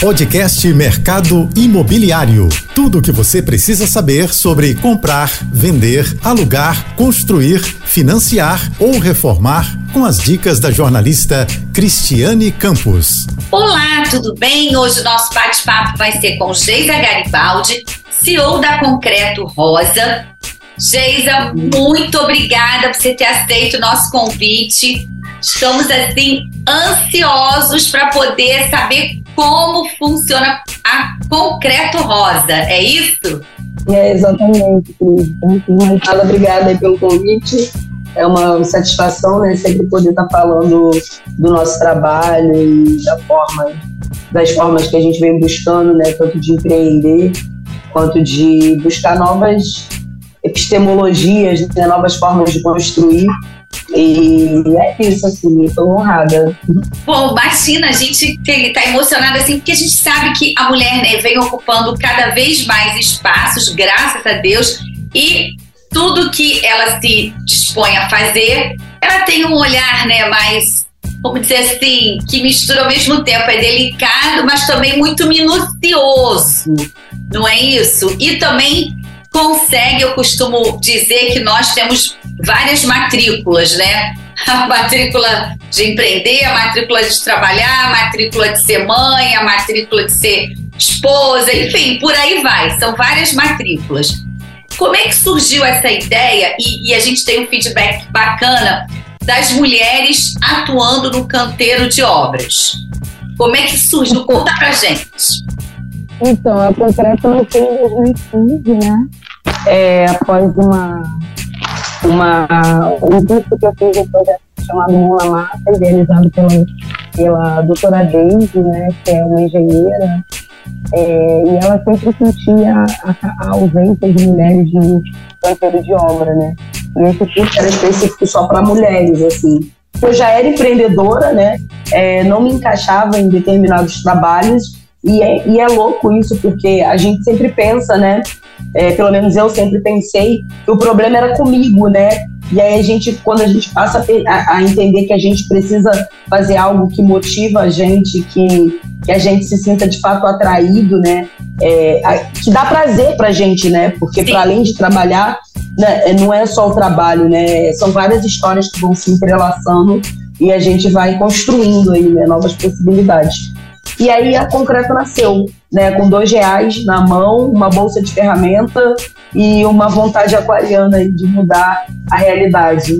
Podcast Mercado Imobiliário. Tudo o que você precisa saber sobre comprar, vender, alugar, construir, financiar ou reformar com as dicas da jornalista Cristiane Campos. Olá, tudo bem? Hoje o nosso bate-papo vai ser com Geisa Garibaldi, CEO da Concreto Rosa. Geisa, muito obrigada por você ter aceito o nosso convite. Estamos assim ansiosos para poder saber como funciona a Concreto Rosa, é isso? É, exatamente, Cris. Então, obrigada aí pelo convite. É uma satisfação, né, sempre poder estar falando do nosso trabalho e da forma, das formas que a gente vem buscando, né, tanto de empreender quanto de buscar novas epistemologias, né, novas formas de construir e é isso, assim, estou honrada. Bom, imagina, a gente está emocionada assim, porque a gente sabe que a mulher né, vem ocupando cada vez mais espaços, graças a Deus, e tudo que ela se dispõe a fazer, ela tem um olhar né, mais, vamos dizer assim, que mistura ao mesmo tempo, é delicado, mas também muito minucioso, não é isso? E também consegue, eu costumo dizer que nós temos várias matrículas, né? A matrícula de empreender, a matrícula de trabalhar, a matrícula de ser mãe, a matrícula de ser esposa, enfim, por aí vai. São várias matrículas. Como é que surgiu essa ideia? E, e a gente tem um feedback bacana das mulheres atuando no canteiro de obras. Como é que surgiu? Conta pra gente. Então, a Concreto nasceu em 2015, né? É, após uma uma, um curso que eu fiz um projeto chamado Mão na Massa, idealizado pela, pela doutora Deise, né, que é uma engenheira, é, e ela sempre sentia a, a, ausência de mulheres no canteiro de obra, né? E esse curso era específico só para mulheres, assim. Eu já era empreendedora, né? É, não me encaixava em determinados trabalhos, e é, e é louco isso, porque a gente sempre pensa, né? É, pelo menos eu sempre pensei que o problema era comigo, né? E aí a gente, quando a gente passa a, a, entender que a gente precisa fazer algo que motiva a gente, que, que a gente se sinta de fato atraído, né? É, a, que dá prazer pra gente, né? Porque para além de trabalhar, né, não é só o trabalho, né? São várias histórias que vão se entrelaçando e a gente vai construindo aí né, novas possibilidades. E aí a Concreto nasceu, né, com dois reais na mão, uma bolsa de ferramenta e uma vontade aquariana de mudar a realidade.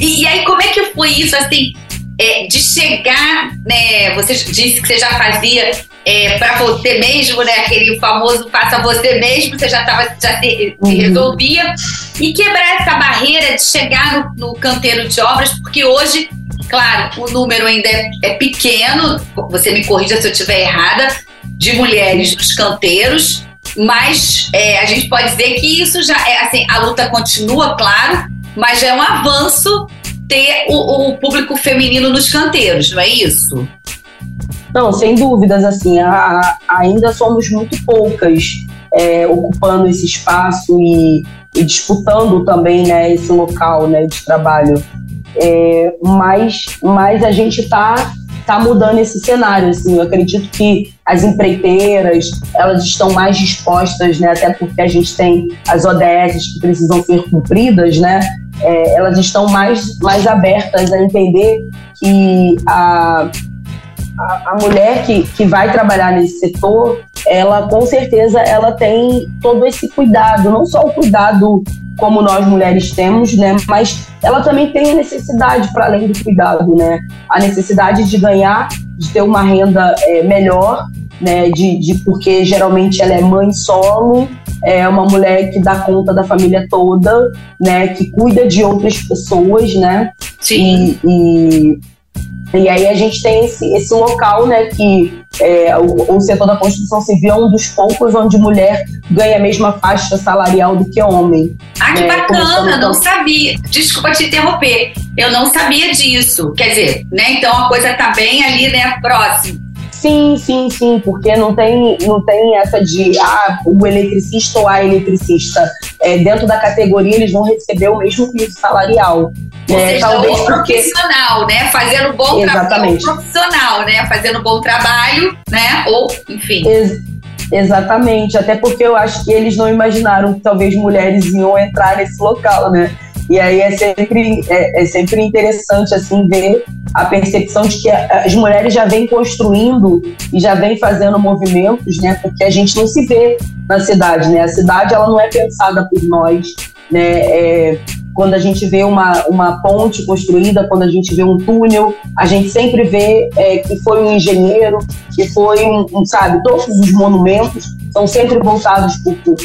E, e aí como é que foi isso, assim, é, de chegar, né, você disse que você já fazia é, para você mesmo, né, aquele famoso faça você mesmo, você já, tava, já se, uhum. resolvia, e quebrar essa barreira de chegar no, no canteiro de obras, porque hoje Claro, o número ainda é, é pequeno, você me corrija se eu estiver errada, de mulheres nos canteiros, mas é, a gente pode dizer que isso já é assim, a luta continua, claro, mas já é um avanço ter o, o público feminino nos canteiros, não é isso? Não, sem dúvidas, assim, a, a, ainda somos muito poucas é, ocupando esse espaço e, e, disputando também né, esse local né, de trabalho. É, mas, mas a gente está tá mudando esse cenário. Assim, eu acredito que as empreiteiras elas estão mais dispostas, né, até porque a gente tem as ODS que precisam ser cumpridas, né, é, elas estão mais, mais abertas a entender que a, a, a, mulher que, que vai trabalhar nesse setor, ela com certeza ela tem todo esse cuidado, não só o cuidado como nós mulheres temos, né? Mas ela também tem a necessidade, para além do cuidado, né? A necessidade de ganhar, de ter uma renda é, melhor, né? De, de, porque geralmente ela é mãe solo, é uma mulher que dá conta da família toda, né? Que cuida de outras pessoas, né? Sim. E, e e aí a gente tem esse, esse local, né, que é, o, o, setor da construção civil é um dos poucos onde mulher ganha a mesma faixa salarial do que homem. Ah, que né, bacana, não sabia. Desculpa te interromper, eu não sabia disso. Quer dizer, né, então a coisa tá bem ali, né, próximo. Sim, sim, sim, porque não tem, não tem essa de ah, o eletricista ou a eletricista. É, dentro da categoria, eles vão receber o mesmo piso salarial. Ou é, seja, talvez profissional, porque... né? Fazendo bom trabalho profissional, né? Fazendo bom trabalho, né? Ou, enfim. Ex exatamente, até porque eu acho que eles não imaginaram que talvez mulheres iam entrar nesse local, né? E aí é sempre, é, é, sempre interessante assim ver a percepção de que as mulheres já vêm construindo e já vêm fazendo movimentos, né? Porque a gente não se vê na cidade, né? A cidade ela não é pensada por nós, né? É, quando a gente vê uma, uma ponte construída, quando a gente vê um túnel, a gente sempre vê é, que foi um engenheiro, que foi um, um, sabe, todos os monumentos são sempre voltados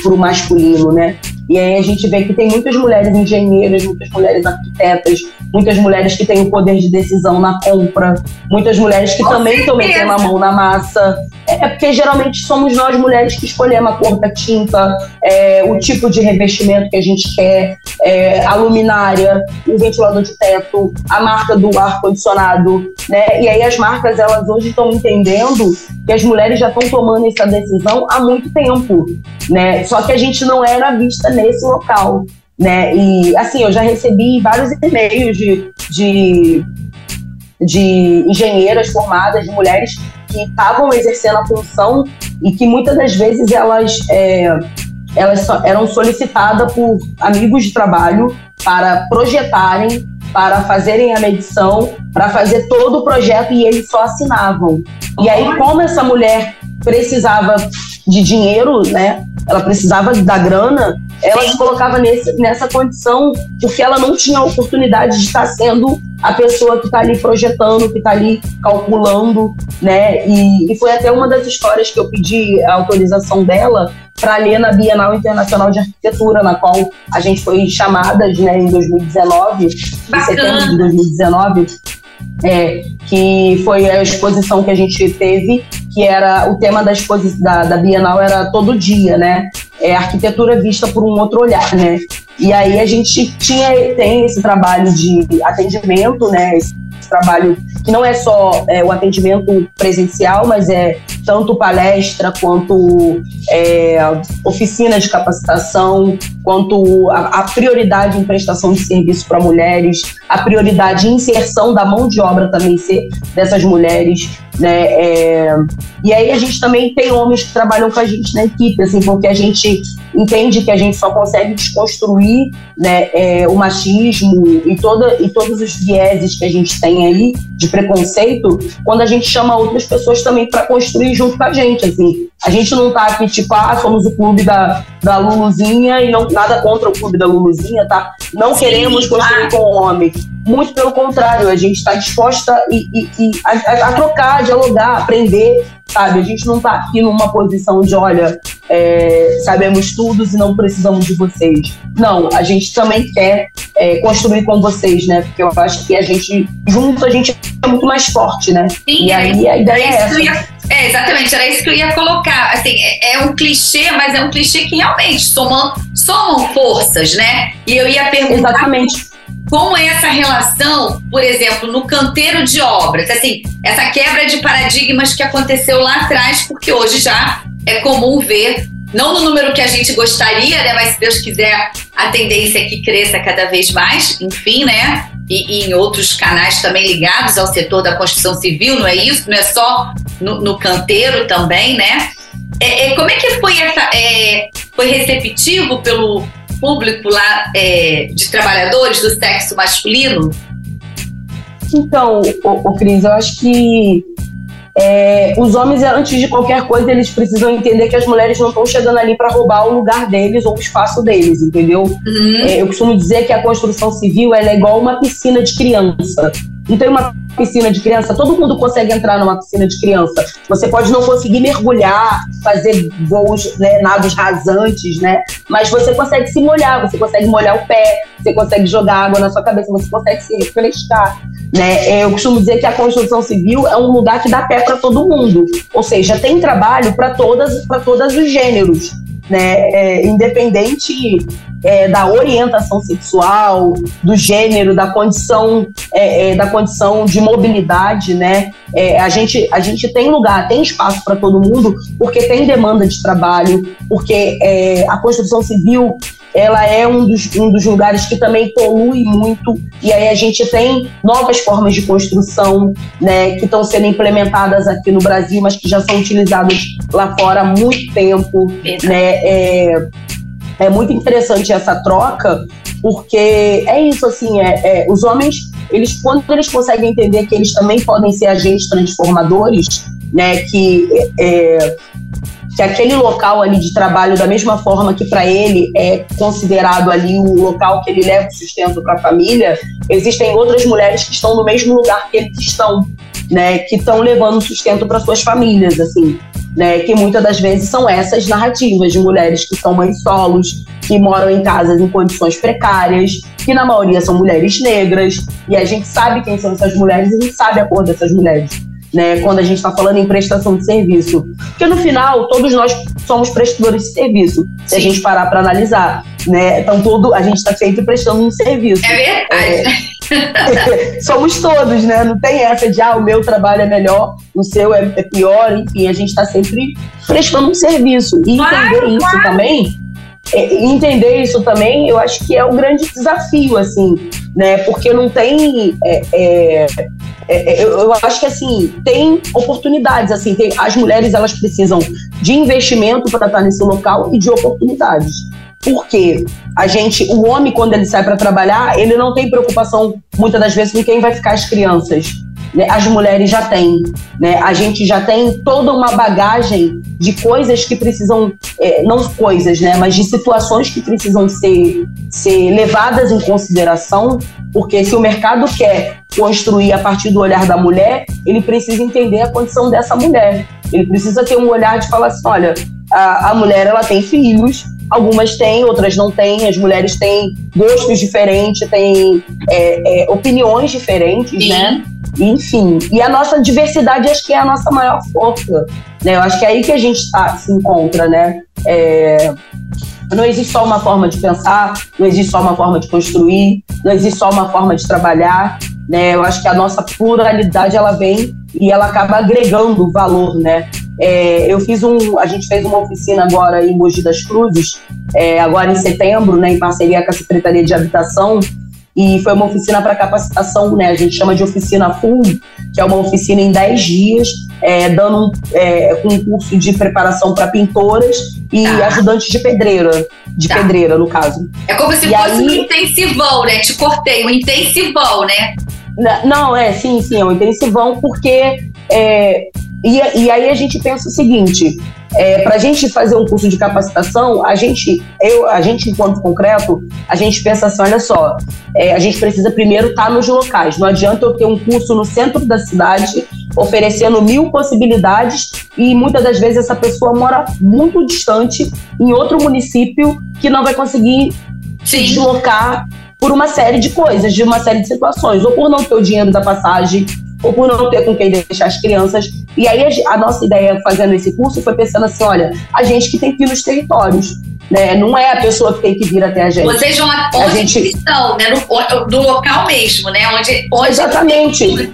para o masculino, né? E aí a gente vê que tem muitas mulheres engenheiras, muitas mulheres arquitetas, muitas mulheres que têm o poder de decisão na compra, muitas mulheres que Com também estão metendo a mão na massa. É, é porque geralmente somos nós mulheres que escolhemos a cor da tinta, é, o tipo de revestimento que a gente quer, é, a luminária, o ventilador de teto, a marca do ar-condicionado, né? E aí as marcas, elas hoje estão entendendo que as mulheres já estão tomando essa decisão há muito tempo, né? Só que a gente não era vista nesse local, né? E assim, eu já recebi vários e-mails de, de, de engenheiras formadas, de mulheres que estavam exercendo a função e que muitas das vezes elas, é, elas eram solicitadas por amigos de trabalho para projetarem, para fazerem a medição, para fazer todo o projeto e eles só assinavam. E aí, como essa mulher precisava de dinheiro, né? Ela precisava da grana, ela se colocava nesse, nessa condição porque ela não tinha a oportunidade de estar sendo a pessoa que está ali projetando, que está ali calculando, né? E, e, foi até uma das histórias que eu pedi a autorização dela para ler na Bienal Internacional de Arquitetura, na qual a gente foi chamadas, né, em 2019, em setembro de 2019, é, que foi a exposição que a gente teve, que era o tema da, da, da Bienal era todo dia, né? É arquitetura vista por um outro olhar, né? E aí a gente tinha tem esse trabalho de atendimento, né? Esse trabalho que não é só é, o atendimento presencial, mas é tanto palestra quanto é, oficina de capacitação, quanto a, a, prioridade em prestação de serviço para mulheres, a prioridade em inserção da mão de obra também ser dessas mulheres, né? É, e aí a gente também tem homens que trabalham com a gente na equipe, assim, porque a gente entende que a gente só consegue desconstruir né, é, o machismo e, toda, e todos os vieses que a gente tem aí de preconceito quando a gente chama outras pessoas também para construir junto com a gente, assim. A gente não tá aqui tipo, ah, somos o clube da, da Luluzinha e não nada contra o clube da Luluzinha, tá? Não Sim, queremos construir com o homem. Muito pelo contrário, a gente está disposta e, e, e a, a, trocar, dialogar, aprender, sabe? A gente não está aqui numa posição de, olha, é, sabemos tudo e não precisamos de vocês. Não, a gente também quer é, construir com vocês, né? Porque eu acho que a gente, junto, a gente é muito mais forte, né? Sim, e aí a ideia é essa. É, exatamente, era isso que eu ia colocar. Assim, é, é, um clichê, mas é um clichê que realmente somam, somam forças, né? E eu ia perguntar. Exatamente. Como é essa relação, por exemplo, no canteiro de obras? Assim, essa quebra de paradigmas que aconteceu lá atrás, porque hoje já é comum ver, não no número que a gente gostaria, né? Mas se Deus quiser, a tendência é que cresça cada vez mais, enfim, né? E, e, em outros canais também ligados ao setor da construção civil, não é isso? Não é só no, no canteiro também, né? É, é, como é que foi essa. É, foi receptivo pelo público lá é, de trabalhadores do sexo masculino? Então, o, o Cris, eu acho que é, os homens, antes de qualquer coisa, eles precisam entender que as mulheres não estão chegando ali para roubar o lugar deles ou o espaço deles, entendeu? Uhum. É, eu costumo dizer que a construção civil é igual uma piscina de criança. Não tem uma piscina de criança, todo mundo consegue entrar numa piscina de criança. Você pode não conseguir mergulhar, fazer voos, né, nados rasantes, né? Mas você consegue se molhar, você consegue molhar o pé, você consegue jogar água na sua cabeça, você consegue se refrescar. Né? É, eu costumo dizer que a construção civil é um lugar que dá pé para todo mundo, ou seja, tem trabalho para todas para todos os gêneros, né? É, independente é, da orientação sexual, do gênero, da condição, é, é, da condição de mobilidade, né? É, a, gente, a gente tem lugar, tem espaço para todo mundo, porque tem demanda de trabalho, porque a construção civil ela é um dos, um dos lugares que também polui muito, e aí a gente tem novas formas de construção, né, que estão sendo implementadas aqui no Brasil, mas que já são utilizadas lá fora há muito tempo, né, é, é muito interessante essa troca, porque é isso, assim, é, é, os homens, eles, quando eles conseguem entender que eles também podem ser agentes transformadores, né, que é, que aquele local ali de trabalho, da mesma forma que para ele é considerado ali o local que ele leva o sustento para a família, existem outras mulheres que estão no mesmo lugar que eles estão, né, que estão levando sustento para suas famílias, assim, né, que muitas das vezes são essas narrativas de mulheres que são mães solos, que moram em casas em condições precárias, que na maioria são mulheres negras, e a gente sabe quem são essas mulheres e a gente sabe a cor dessas mulheres né, quando a gente está falando em prestação de serviço. Porque no final, todos nós somos prestadores de serviço, se a gente parar para analisar. Né? Então, todo, a gente está sempre prestando um serviço. É verdade. É, somos todos, né? Não tem essa de, ah, o meu trabalho é melhor, o seu é, é pior, enfim, a gente está sempre prestando um serviço. E claro, entender isso claro. também é, entender isso também, eu acho que é o grande desafio, assim, né? Porque não tem. É, é, é, eu, eu, acho que assim tem oportunidades, assim, tem, as mulheres elas precisam de investimento para estar nesse local e de oportunidades. Porque a gente, o homem quando ele sai para trabalhar, ele não tem preocupação muitas das vezes com quem vai ficar as crianças né, as mulheres já têm. Né? A gente já tem toda uma bagagem de coisas que precisam, é, não coisas, né, mas de situações que precisam ser, ser levadas em consideração, porque se o mercado quer construir a partir do olhar da mulher, ele precisa entender a condição dessa mulher. Ele precisa ter um olhar de falar assim, olha, a, a mulher ela tem filhos, algumas têm, outras não têm. As mulheres têm gostos diferentes, têm é, é, opiniões diferentes, Sim. né? Enfim, e a nossa diversidade acho que é a nossa maior força, né? Eu acho que é aí que a gente tá, se encontra, né? É, não existe só uma forma de pensar, não existe só uma forma de construir, não existe só uma forma de trabalhar, né? Eu acho que a nossa pluralidade ela vem e ela acaba agregando valor, né? É, eu fiz um, a gente fez uma oficina agora em Mogi das Cruzes, é, agora em setembro, né, em parceria com a Secretaria de Habitação, e foi uma oficina para capacitação, né? A gente chama de oficina full, que é uma oficina em 10 dias, é, dando é, um curso de preparação para pintoras e tá. ajudantes de pedreira, de tá. pedreira, no caso. É como se e fosse aí... um intensivão, né? Te cortei, um intensivão, né? Não, é, sim, sim, é um intensivão, porque é, e, e aí a gente pensa o seguinte: é, para a gente fazer um curso de capacitação, a gente, eu, a gente enquanto concreto, a gente pensa assim, olha só, é, a gente precisa primeiro estar tá nos locais. Não adianta eu ter um curso no centro da cidade oferecendo mil possibilidades e muitas das vezes essa pessoa mora muito distante em outro município que não vai conseguir Sim. se deslocar por uma série de coisas, de uma série de situações, ou por não ter o dinheiro da passagem, ou por não ter com quem deixar as crianças. E aí a, a nossa ideia fazendo esse curso foi pensando assim, olha, a gente que tem que ir nos territórios. Né? Não é a pessoa que tem que vir até a gente. Vocês vão onde a gente... estão, né? No, do local mesmo, né? Onde, onde Exatamente.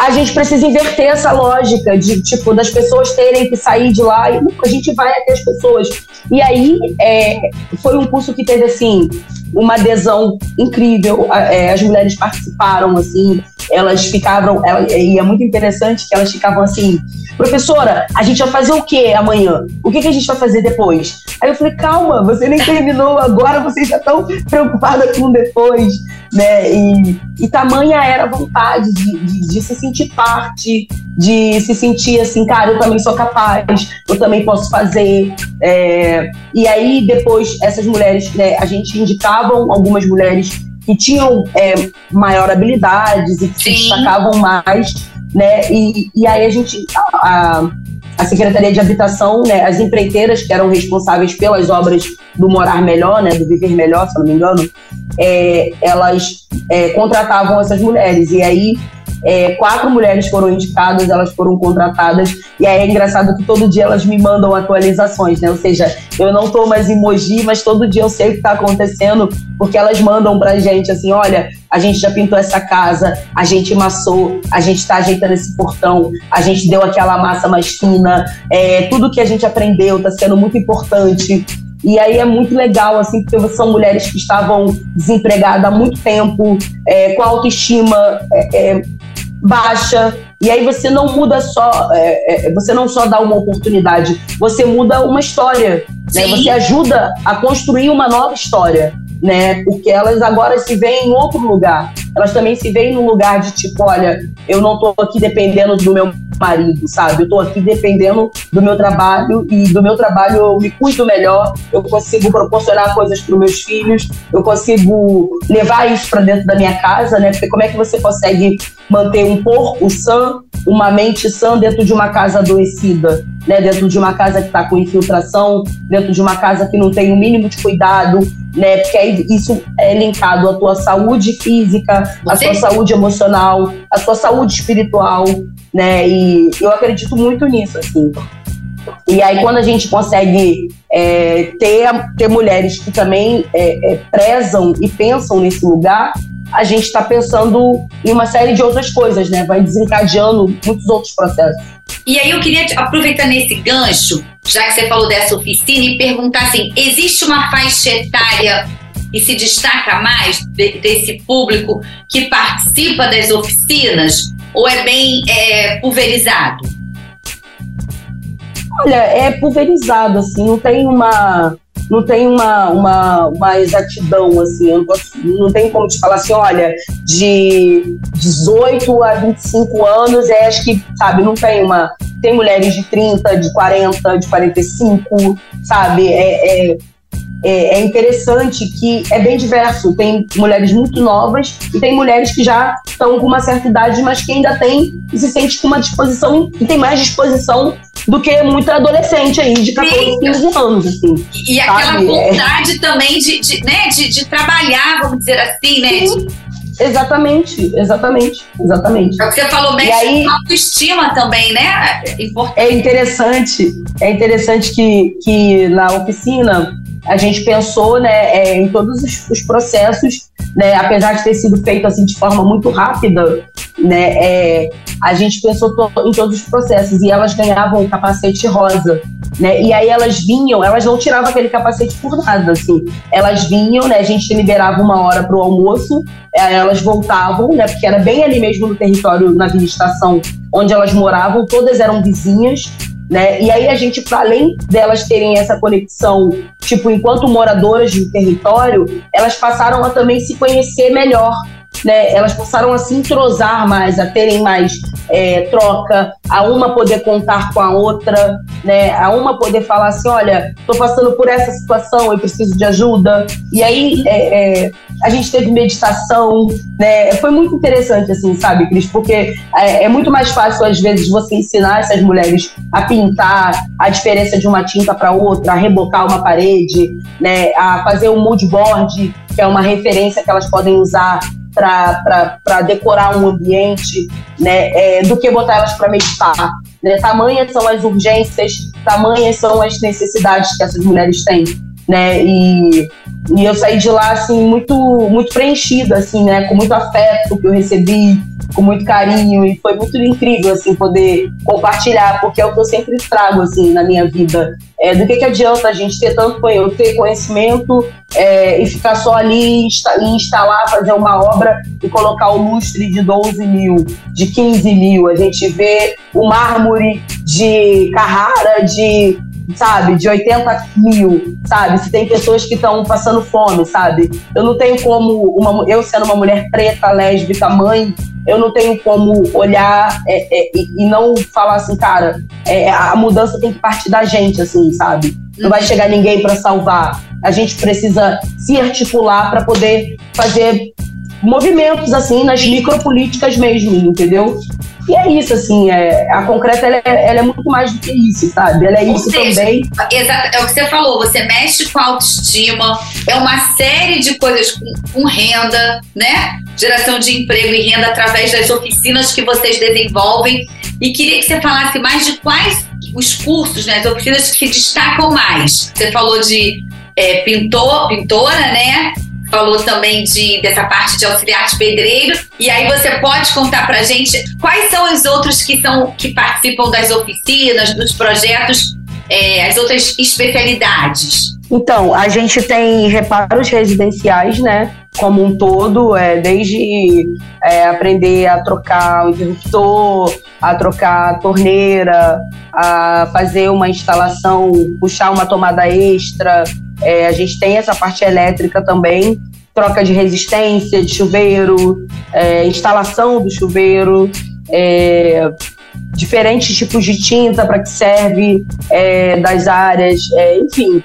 A gente precisa inverter essa lógica de, tipo, das pessoas terem que sair de lá e a gente vai até as pessoas. E aí, é, foi um curso que teve, assim, uma adesão incrível. É, as mulheres participaram, assim, elas ficavam. Ela, e é muito interessante que elas ficavam assim: professora, a gente vai fazer o que amanhã? O que, que a gente vai fazer depois? Aí eu falei: calma, você nem terminou agora, vocês já estão preocupadas com depois. Né? E, e tamanha era a vontade de, de, de se sentir parte, de se sentir assim, cara, eu também sou capaz, eu também posso fazer. É, e aí, depois, essas mulheres, né, a gente indicavam algumas mulheres que tinham é, maior habilidades e que Sim. se destacavam mais, né? E, e aí a gente, a, a Secretaria de Habitação, né, as empreiteiras que eram responsáveis pelas obras do Morar Melhor, né, do Viver Melhor, se não me engano, é, elas é, contratavam essas mulheres. E aí é, quatro mulheres foram indicadas, elas foram contratadas, e aí é engraçado que todo dia elas me mandam atualizações, né? Ou seja, eu não tô mais emoji, mas todo dia eu sei o que está acontecendo, porque elas mandam pra gente assim: olha, a gente já pintou essa casa, a gente massou, a gente está ajeitando esse portão, a gente deu aquela massa mais fina, é, tudo que a gente aprendeu está sendo muito importante. E aí é muito legal, assim, porque são mulheres que estavam desempregadas há muito tempo, é, com autoestima é, é, baixa. E aí você não muda só, é, é, você não só dá uma oportunidade, você muda uma história. Né? Você ajuda a construir uma nova história né? Porque elas agora se veem em outro lugar. Elas também se veem no lugar de tipo, olha, eu não estou aqui dependendo do meu marido, sabe? Eu estou aqui dependendo do meu trabalho e do meu trabalho eu me cuido melhor, eu consigo proporcionar coisas para meus filhos, eu consigo levar isso para dentro da minha casa, né? Porque como é que você consegue manter um corpo sã, uma mente sã dentro de uma casa adoecida, né? Dentro de uma casa que está com infiltração, dentro de uma casa que não tem o mínimo de cuidado, né? Porque isso é linkado à tua saúde física, à sua saúde emocional, à sua saúde espiritual, né? E eu acredito muito nisso, assim. E aí, quando a gente consegue é, ter, ter mulheres que também é, é, prezam e pensam nesse lugar, a gente está pensando em uma série de outras coisas, né? Vai desencadeando muitos outros processos. E aí eu queria aproveitar nesse gancho, já que você falou dessa oficina, e perguntar assim: existe uma faixa etária e se destaca mais de, desse público que participa das oficinas? Ou é bem é, pulverizado? Olha, é pulverizado, assim, não tem uma não tem uma, uma, uma exatidão, assim, não, posso, não tem como te falar assim, olha, de 18 a 25 anos, é, acho que, sabe, não tem uma. Tem mulheres de 30, de 40, de 45, sabe? É, é, é, é, interessante que é bem diverso. Tem mulheres muito novas e tem mulheres que já estão com uma certa idade, mas que ainda tem e se sente com uma disposição e tem mais disposição do que muita adolescente aí de 14, 15 anos, assim. E sabe? aquela vontade é. também de, de, né, de, de, trabalhar, vamos dizer assim, né? Sim. Exatamente, exatamente, exatamente. É o que você falou, mexe aí, autoestima também, né? É, é interessante, é interessante que, que na oficina a gente pensou né, é, em todos os, os, processos, né, apesar de ter sido feito assim de forma muito rápida, né, é, a gente pensou to em todos os processos e elas ganhavam o capacete rosa. Né, e aí elas vinham, elas não tiravam aquele capacete por nada, assim. Elas vinham, né, a gente liberava uma hora para o almoço, elas voltavam, né, porque era bem ali mesmo no território, na Vila Estação, onde elas moravam, todas eram vizinhas, né? E aí a gente, para além delas terem essa conexão, tipo, enquanto moradoras de território, elas passaram a também se conhecer melhor, né, elas passaram a se entrosar mais, a terem mais é, troca, a uma poder contar com a outra, né, a uma poder falar assim, olha, estou passando por essa situação, eu preciso de ajuda. E aí é, é, a gente teve meditação, né, foi muito interessante, assim, sabe, Cris, porque é, é muito mais fácil às vezes você ensinar essas mulheres a pintar a diferença de uma tinta para outra, a rebocar uma parede, né, a fazer um mood board, que é uma referência que elas podem usar para decorar um ambiente, né, é, do que botar elas para meditar. Né? Tamanhas são as urgências, tamanhas são as necessidades que essas mulheres têm. Né? E, e eu saí de lá assim muito muito preenchida assim, né, com muito afeto que eu recebi, com muito carinho e foi muito incrível assim poder compartilhar, porque é o que eu sempre trago assim na minha vida. É, do que, que adianta a gente ter tanto eu ter conhecimento é, e ficar só ali e instalar, fazer uma obra e colocar o lustre de 12 mil, de 15 mil. A gente vê o mármore de Carrara de sabe, de 80 mil, sabe? Se tem pessoas que estão passando fome, sabe? Eu não tenho como, uma, eu sendo uma mulher preta, lésbica, mãe, eu não tenho como olhar é, é, e, não falar assim, cara, é, a mudança tem que partir da gente, assim, sabe? Não vai chegar ninguém para salvar. A gente precisa se articular para poder fazer movimentos assim nas micropolíticas mesmo, entendeu? E é isso, assim, é, a concreta ela é, ela é, muito mais do que isso, sabe? Ela é Ou isso seja, também. Exato, é o que você falou, você mexe com a autoestima, é uma série de coisas com, com renda, né? Geração de emprego e renda através das oficinas que vocês desenvolvem. E queria que você falasse mais de quais os cursos, né, as oficinas que se destacam mais. Você falou de é, pintor, pintora, né? Falou também de, dessa parte de auxiliar de pedreiro. E aí você pode contar pra gente quais são os outros que, são, que participam das oficinas, dos projetos, é, as outras especialidades. Então, a gente tem reparos residenciais, né? Como um todo, é, desde é, aprender a trocar o interruptor, a trocar a torneira, a fazer uma instalação, puxar uma tomada extra. É, a gente tem essa parte elétrica também, troca de resistência de chuveiro, é, instalação do chuveiro, é, diferentes tipos de tinta para que serve é, das áreas, é, enfim.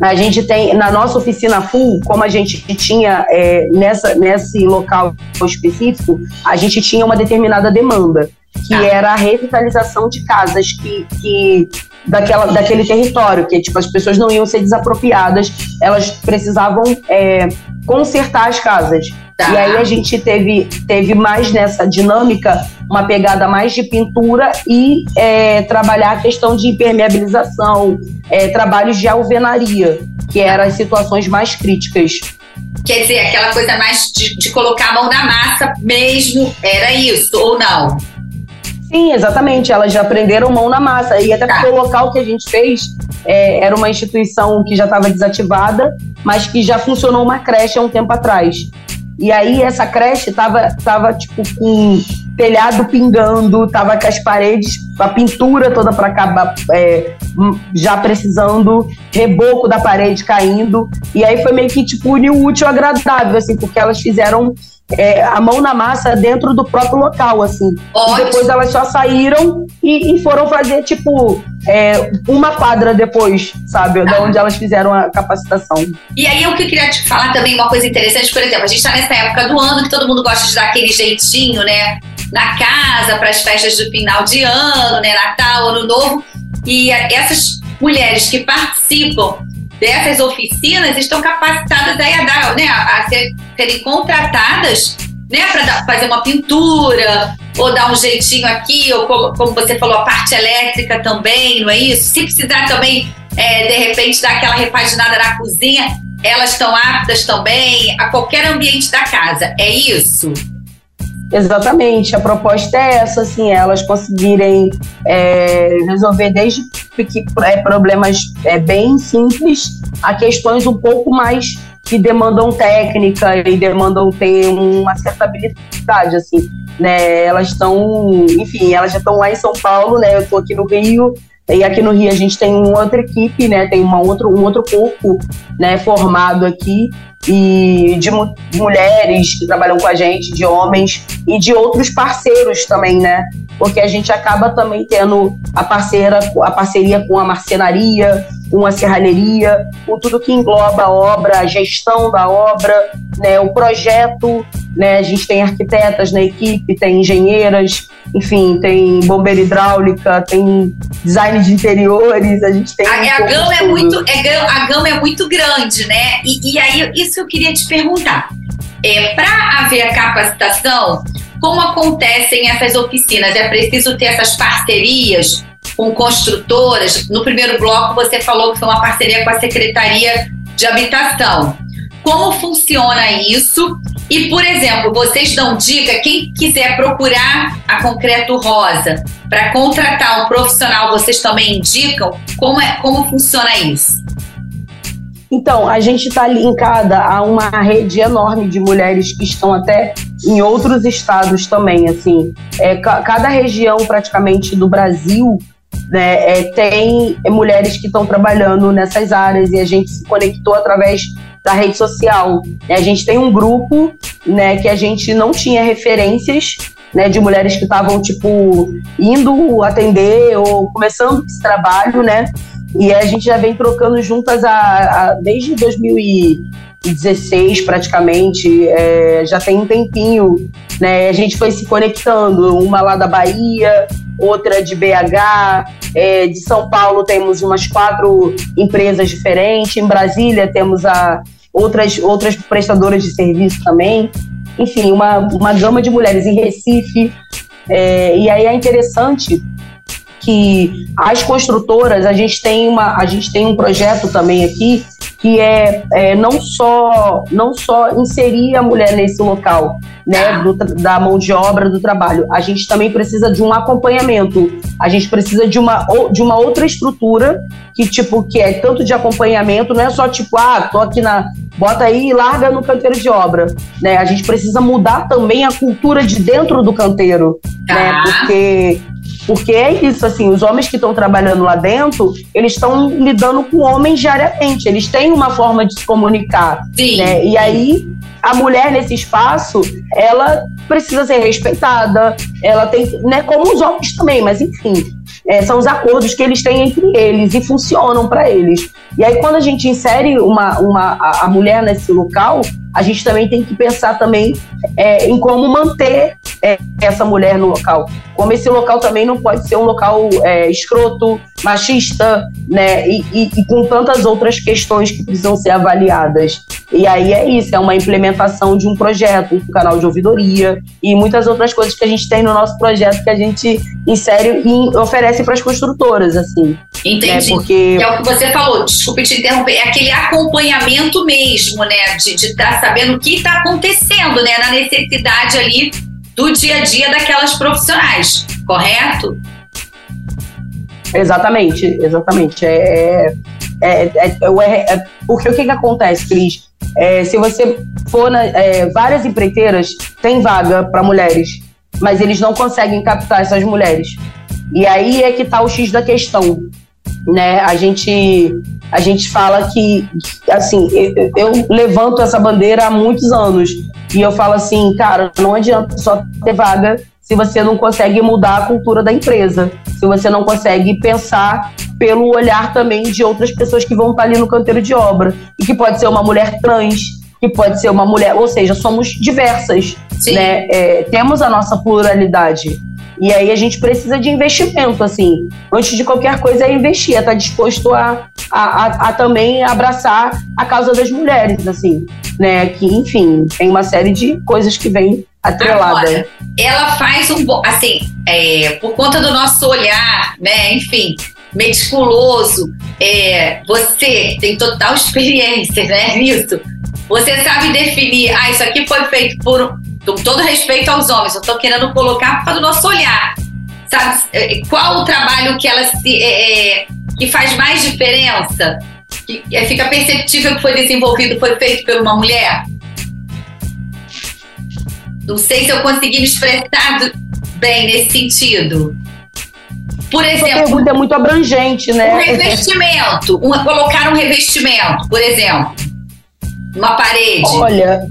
A gente tem, na nossa oficina full, como a gente tinha é, nessa, nesse local específico, a gente tinha uma determinada demanda, que ah. era a revitalização de casas que, que daquela, daquele território, que tipo, as pessoas não iam ser desapropriadas, elas precisavam é, consertar as casas. Tá. E aí a gente teve, teve mais nessa dinâmica uma pegada mais de pintura e é, trabalhar a questão de impermeabilização, é, trabalhos de alvenaria, que eram as situações mais críticas. Quer dizer, aquela coisa mais de, de colocar a mão na massa mesmo, era isso, ou não? Sim, exatamente. Elas já aprenderam mão na massa. E até porque o local que a gente fez é, era uma instituição que já estava desativada, mas que já funcionou uma creche há um tempo atrás. E aí essa creche tava, tava tipo com telhado pingando, tava com as paredes, a pintura toda para acabar, é, já precisando, reboco da parede caindo. E aí foi meio que tipo unir o útil agradável, assim, porque elas fizeram é, a mão na massa dentro do próprio local, assim. E depois elas só saíram e, e foram fazer, tipo, é, uma quadra depois, sabe? De onde elas fizeram a capacitação. E aí eu que queria te falar também uma coisa interessante, por exemplo, a gente está nessa época do ano que todo mundo gosta de dar aquele jeitinho, né? Na casa, para as festas do final de ano, né? Natal, Ano Novo. E essas mulheres que participam dessas oficinas estão capacitadas a dar, né, a ser, serem contratadas, né, para fazer uma pintura ou dar um jeitinho aqui, ou como, como, você falou, a parte elétrica também, não é isso? Se precisar também, é, de repente, dar aquela repaginada na cozinha, elas estão aptas também a qualquer ambiente da casa, é isso? Exatamente, a proposta é essa, assim, elas conseguirem é, resolver desde é, problemas é, bem simples a questões um pouco mais que demandam técnica e demandam ter uma certa habilidade, assim, né? Elas estão, enfim, elas já estão lá em São Paulo, né? Eu estou aqui no Rio, e aqui no Rio a gente tem uma outra equipe, né? Tem uma outro, um outro corpo né, formado aqui e de, de mulheres que trabalham com a gente, de homens e de outros parceiros também, né? Porque a gente acaba também tendo a parceira, a parceria com a marcenaria, com a serralheria, com tudo que engloba a obra, a gestão da obra, né, o projeto, né, a gente tem arquitetas na equipe, tem engenheiras, enfim, tem bombeira hidráulica, tem design de interiores, a gente tem. A, um a gama é muito, é, a gama é muito grande, né? E, e aí, isso eu queria te perguntar. É, Para haver a capacitação, como acontecem essas oficinas? É preciso ter essas parcerias com construtoras? No primeiro bloco, você falou que foi uma parceria com a Secretaria de Habitação. Como funciona isso? E, por exemplo, vocês dão dica, quem quiser procurar a Concreto Rosa para contratar um profissional, vocês também indicam como, é, como funciona isso? Então, a gente está linkada a uma rede enorme de mulheres que estão até em outros estados também, assim. É, cada região praticamente do Brasil né, é, tem mulheres que estão trabalhando nessas áreas e a gente se conectou através da rede social. A gente tem um grupo né, que a gente não tinha referências né, de mulheres que estavam, tipo, indo atender ou começando esse trabalho, né? E a gente já vem trocando juntas a, a desde 2016, praticamente, é, já tem um tempinho, né? A gente foi se conectando, uma lá da Bahia, outra de BH, é, de São Paulo temos umas quatro empresas diferentes, em Brasília temos a, outras, outras prestadoras de serviço também, enfim, uma, uma gama de mulheres em Recife. É, e aí é interessante que as construtoras, a gente tem, uma, a gente tem um projeto também aqui que é, é, não só não só inserir a mulher nesse local, né, do, da mão de obra do trabalho. A gente também precisa de um acompanhamento. A gente precisa de uma de uma outra estrutura que tipo que é tanto de acompanhamento, não é só tipo ah, tô aqui na bota aí e larga no canteiro de obra, né? A gente precisa mudar também a cultura de dentro do canteiro, né? Tá. Porque porque é isso, assim, os homens que estão trabalhando lá dentro, eles estão lidando com homens diariamente, eles têm uma forma de se comunicar. Sim. Né? E aí, a mulher nesse espaço, ela precisa ser respeitada, ela tem, né, como os homens também, mas enfim, é, são os acordos que eles têm entre eles e funcionam para eles. E aí, quando a gente insere uma, uma, a, mulher nesse local, a gente também tem que pensar também é, em como manter é, essa mulher no local. Como esse local também não pode ser um local é, escroto, machista, né? E, e, e, com tantas outras questões que precisam ser avaliadas. E aí é isso, é uma implementação de um projeto, um canal de ouvidoria e muitas outras coisas que a gente tem no nosso projeto que a gente insere e oferece para as construtoras, assim. Entendi. Né? Porque é o que você falou, desculpe te interromper, é aquele acompanhamento mesmo, né? De estar tá sabendo o que está acontecendo, né? Na necessidade ali do dia a dia daquelas profissionais, correto? Exatamente, exatamente. É, é, é, é porque o que, que acontece, Cris? se você for na, várias empreiteiras tem vaga para mulheres, mas eles não conseguem captar essas mulheres. E aí é que está o X da questão. Né? A gente a gente fala que, assim, eu, eu, levanto essa bandeira há muitos anos. E eu falo assim, cara, não adianta só ter vaga se você não consegue mudar a cultura da empresa, se você não consegue pensar pelo olhar também de outras pessoas que vão estar ali no canteiro de obra. E que pode ser uma mulher trans, que pode ser uma mulher, ou seja, somos diversas, Sim. né? É, temos a nossa pluralidade. E aí a gente precisa de investimento, assim. Antes de qualquer coisa é investir, é estar tá disposto a, a, a, a, também abraçar a causa das mulheres, assim. Né? Que, enfim, tem uma série de coisas que vem atrelada. Agora, ela faz um assim, é, por conta do nosso olhar, né? Enfim, meticuloso. É, você tem total experiência, né, nisso. Você sabe definir, ah, isso aqui foi feito por com todo respeito aos homens, eu estou querendo colocar por causa do nosso olhar. Sabe, é, qual o trabalho que ela se, é, é, que faz mais diferença? Que é, fica perceptível que foi desenvolvido, foi feito por uma mulher? Não sei se eu consegui me expressar bem nesse sentido. Por exemplo. A pergunta é muito abrangente, né? Um revestimento. Um, colocar um revestimento, por exemplo. Uma parede. Olha,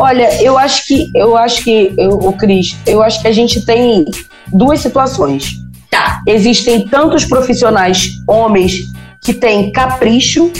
Olha, eu acho que eu acho que o Cris, eu acho que a gente tem duas situações. Tá. Existem tantos profissionais homens que têm capricho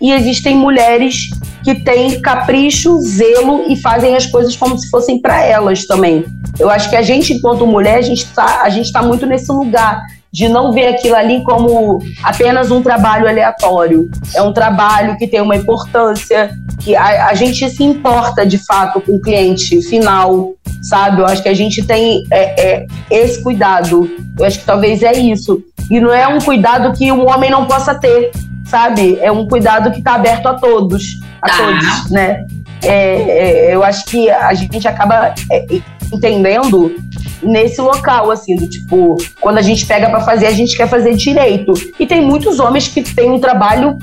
e existem mulheres que têm capricho, zelo e fazem as coisas como se fossem para elas também. Eu acho que a gente, enquanto mulher, a gente está tá muito nesse lugar de não ver aquilo ali como apenas um trabalho aleatório. É um trabalho que tem uma importância, que a, a gente se importa de fato com o cliente final, sabe? Eu acho que a gente tem é, é, esse cuidado. Eu acho que talvez é isso. E não é um cuidado que um homem não possa ter, sabe? É um cuidado que está aberto a todos, a tá. todos, né? É, é, eu acho que a gente acaba é, entendendo nesse local, assim, do tipo, quando a gente pega para fazer, a gente quer fazer direito. E tem muitos homens que têm um trabalho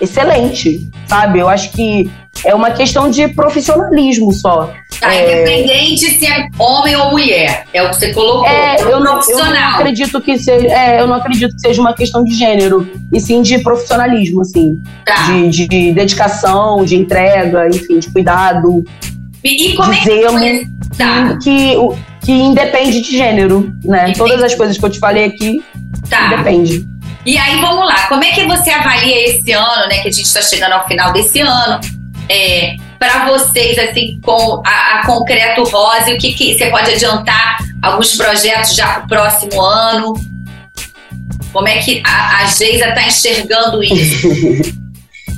excelente, sabe? Eu acho que é uma questão de profissionalismo só. Tá, é... independente se é homem ou mulher, é o que você colocou. É, eu, não, eu não acredito que seja, é, eu não acredito que seja uma questão de gênero, e sim de profissionalismo, assim. Tá. De, de, dedicação, de entrega, enfim, de cuidado. E, e como de é que, tá. que, que independe de gênero, né? Todas as coisas que eu te falei aqui tá. depende. E aí, vamos lá. Como é que você avalia esse ano, né? Que a gente está chegando ao final desse ano. É, para vocês, assim, com a, a, Concreto Rosa, o que, que você pode adiantar? Alguns projetos já para o próximo ano? Como é que a, a Geisa está enxergando isso?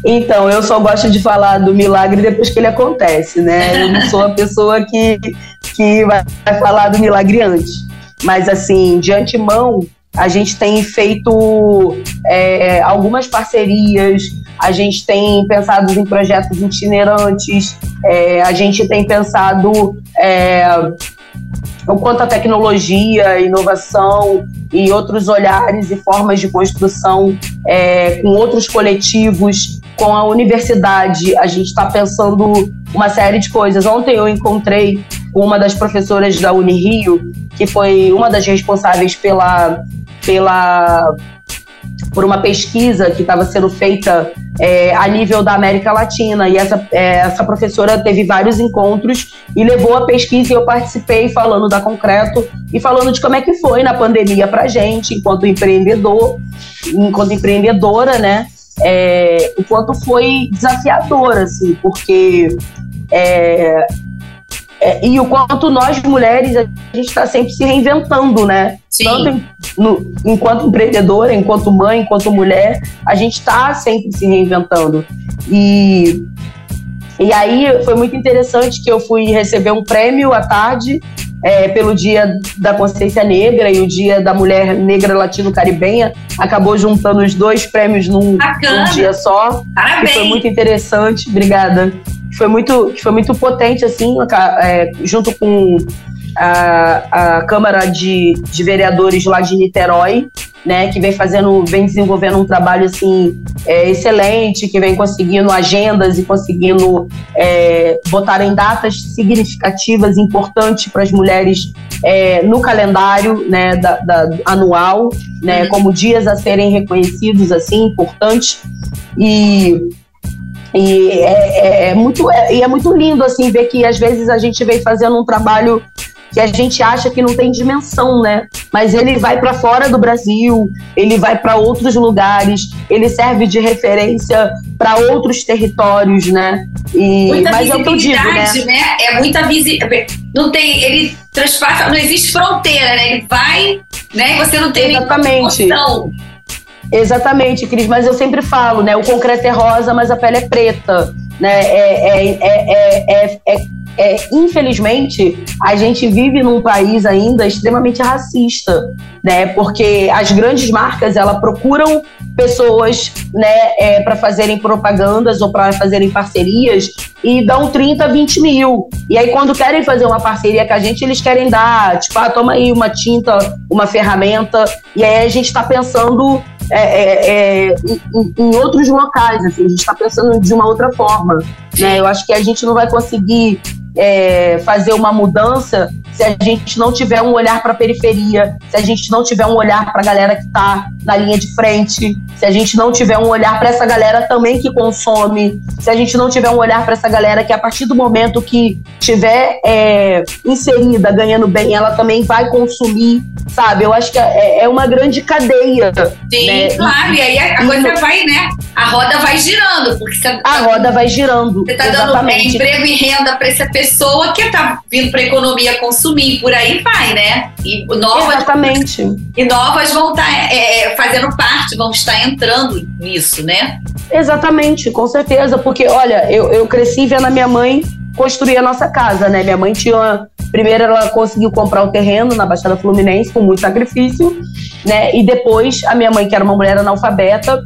Então, eu só gosto de falar do milagre depois que ele acontece, né? Eu não sou a pessoa que, que vai falar do milagre antes. Mas, assim, de antemão, A gente tem feito é, algumas parcerias, a gente tem pensado em projetos itinerantes, é, a gente tem pensado é, o quanto a tecnologia, inovação e outros olhares e formas de construção é, com outros coletivos, com a universidade, a gente está pensando uma série de coisas. Ontem eu encontrei uma das professoras da Unirio, que foi uma das responsáveis pela, pela por uma pesquisa que estava sendo feita é, a nível da América Latina. E essa, é, essa professora teve vários encontros e levou a pesquisa e eu participei falando da Concreto e falando de como é que foi na pandemia para gente, enquanto empreendedor, enquanto empreendedora, né? É, o quanto foi desafiador, assim, porque é, é, e o quanto nós mulheres a gente está sempre se reinventando, né? Sim. Tanto em, no, enquanto empreendedora, enquanto mãe, enquanto mulher, a gente está sempre se reinventando. E e aí foi muito interessante que eu fui receber um prêmio à tarde é, pelo Dia da Consciência Negra e o Dia da Mulher Negra Latino-Caribenha. Acabou juntando os dois prêmios num, num dia só. Parabéns. E foi muito interessante. Obrigada foi muito, foi muito potente, assim, é, junto com a, a Câmara de, de Vereadores lá de Niterói, né, que vem fazendo, vem desenvolvendo um trabalho assim é, excelente, que vem conseguindo agendas e conseguindo é, botar em datas significativas, importantes para as mulheres é, no calendário, né, da, da anual, né, uhum. como dias a serem reconhecidos assim, importantes e e é, é, é muito, é, e é muito lindo assim ver que às vezes a gente vem fazendo um trabalho que a gente acha que não tem dimensão, né? Mas ele vai para fora do Brasil, ele vai para outros lugares, ele serve de referência para outros territórios, né? E muita mas é o que eu digo, né? né? É muita visibilidade. Não tem, ele transpassa, não existe fronteira, né? Ele vai, né? E você não tem Exatamente. Exatamente, Cris, mas eu sempre falo, né? O concreto é rosa, mas a pele é preta. Né? É, é, é, é, infelizmente, a gente vive num país ainda extremamente racista, né? Porque as grandes marcas ela procuram pessoas, né, é, para fazerem propagandas ou para fazerem parcerias e dão 30, 20 mil. E aí, quando querem fazer uma parceria com a gente, eles querem dar, tipo, ah, toma aí uma tinta, uma ferramenta. E aí a gente está pensando é, é, é, em, em, outros locais, assim, a gente está pensando de uma outra forma. Né? Eu acho que a gente não vai conseguir é, fazer uma mudança se a gente não tiver um olhar para a periferia, se a gente não tiver um olhar para a galera que está na linha de frente, se a gente não tiver um olhar para essa galera também que consome, se a gente não tiver um olhar para essa galera que a partir do momento que tiver é, inserida, ganhando bem, ela também vai consumir, sabe? Eu acho que é, é uma grande cadeia. Sim, né? claro. E aí a, coisa vai, né? A roda vai girando, porque você, a roda vai girando. Você está dando é, emprego e renda para essa pessoa que está vindo para a economia consumir, por aí vai, né? E novas, Exatamente. E novas vão estar tá, é, é, fazendo parte, vão estar entrando nisso, né? Exatamente, com certeza, porque olha, eu, eu cresci vendo a minha mãe construir a nossa casa, né? Minha mãe tinha uma, primeiro ela conseguiu comprar o terreno na Baixada Fluminense com muito sacrifício, né? E depois a minha mãe, que era uma mulher analfabeta,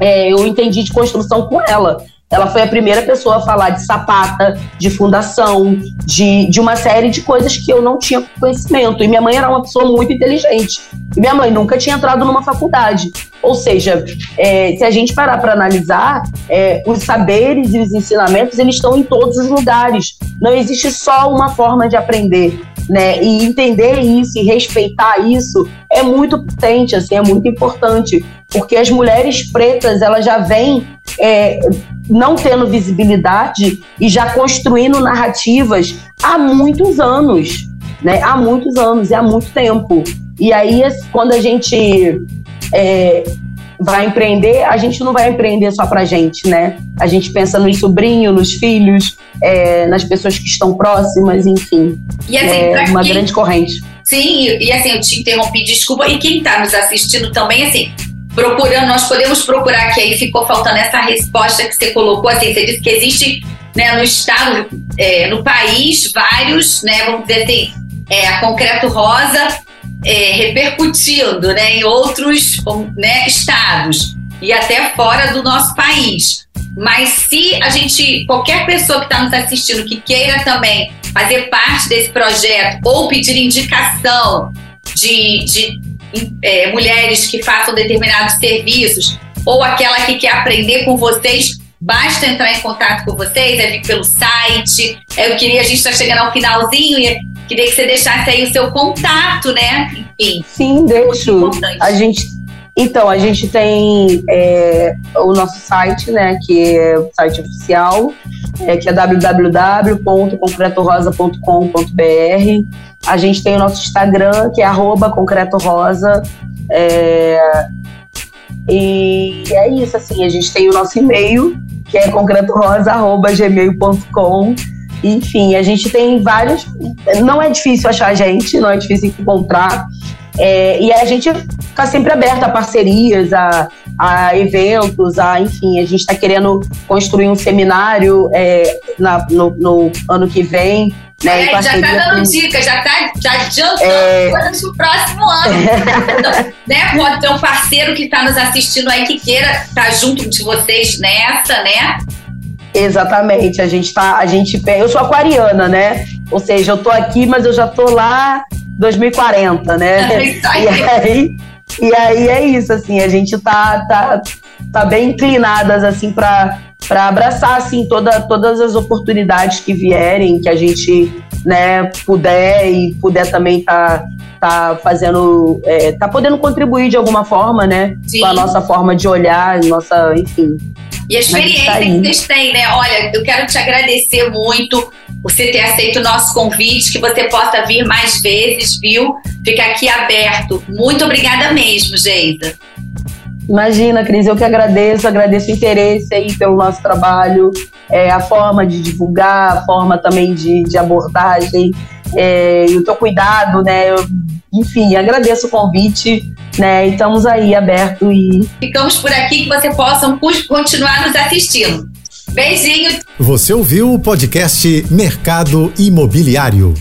é, eu entendi de construção com ela. Ela foi a primeira pessoa a falar de sapata, de fundação, de, de uma série de coisas que eu não tinha conhecimento. E minha mãe era uma pessoa muito inteligente. E minha mãe nunca tinha entrado numa faculdade. Ou seja, é, se a gente parar para analisar, é, os saberes e os ensinamentos eles estão em todos os lugares. Não existe só uma forma de aprender. Né? E entender isso e respeitar isso é muito potente, assim, é muito importante, porque as mulheres pretas elas já vêm é, não tendo visibilidade e já construindo narrativas há muitos anos, né? Há muitos anos e há muito tempo. E aí, quando a gente é, vai empreender, a gente não vai empreender só pra gente, né? A gente pensa nos sobrinhos, nos filhos, é, nas pessoas que estão próximas, enfim. E assim, é uma quem... grande corrente. Sim, e, e, assim, eu te interrompi, desculpa. E quem está nos assistindo também, assim, procurando, nós podemos procurar, que aí ficou faltando essa resposta que você colocou, assim, você disse que existe né, no estado, é, no país, vários, né, vamos dizer assim, é, a Concreto Rosa é, repercutindo né, em outros né, estados e até fora do nosso país. Mas se a gente, qualquer pessoa que está nos assistindo que queira também fazer parte desse projeto ou pedir indicação de, de é, mulheres que façam determinados serviços ou aquela que quer aprender com vocês, basta entrar em contato com vocês, é vir pelo site. Eu queria, a gente está chegando ao finalzinho e queria que você deixasse aí o seu contato, né? Enfim. Sim, deixo. A gente então, a gente tem é, o nosso site, né, que é o site oficial, é, que é www.concretorosa.com.br. A gente tem o nosso Instagram, que é concretorosa. É, e é isso, assim, a gente tem o nosso e-mail, que é concretorosa.gmail.com. Enfim, a gente tem vários. Não é difícil achar a gente, não é difícil encontrar. É, e a gente está sempre aberto a parcerias, a, a eventos, a, enfim, a gente está querendo construir um seminário é, na, no, no, ano que vem. Né, é, já está dando com... dica, já está já adiantando é... coisas pro próximo ano. né? Pode ter um parceiro que está nos assistindo aí que queira estar tá junto de vocês nessa, né? Exatamente, a gente tá, a gente, eu sou aquariana, né? Ou seja, eu tô aqui, mas eu já tô lá 2040, né? É e aí, e aí é isso, assim, a gente tá, tá, tá bem inclinadas, assim, para para abraçar assim toda, todas as oportunidades que vierem, que a gente né, puder e puder também tá, tá fazendo, é, tá podendo contribuir de alguma forma, né, Sim. com a nossa forma de olhar, nossa, enfim. E a experiência tá que vocês têm, né? Olha, eu quero te agradecer muito você ter aceito o nosso convite, que você possa vir mais vezes, viu? Fica aqui aberto. Muito obrigada mesmo, Geisa. Imagina, Cris, eu que agradeço, agradeço o interesse aí pelo nosso trabalho, é, a forma de divulgar, a forma também de, de abordagem, é, e o teu cuidado, né? Eu, enfim, agradeço o convite, né? E estamos aí aberto e. Ficamos por aqui que você possam continuar nos assistindo. Beijinho. Você ouviu o podcast Mercado Imobiliário.